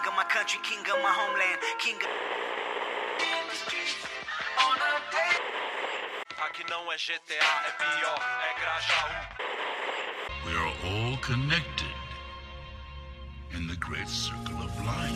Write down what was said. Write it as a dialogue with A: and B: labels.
A: king of my country, king of my homeland, king of.
B: We are all connected in the great circle of life.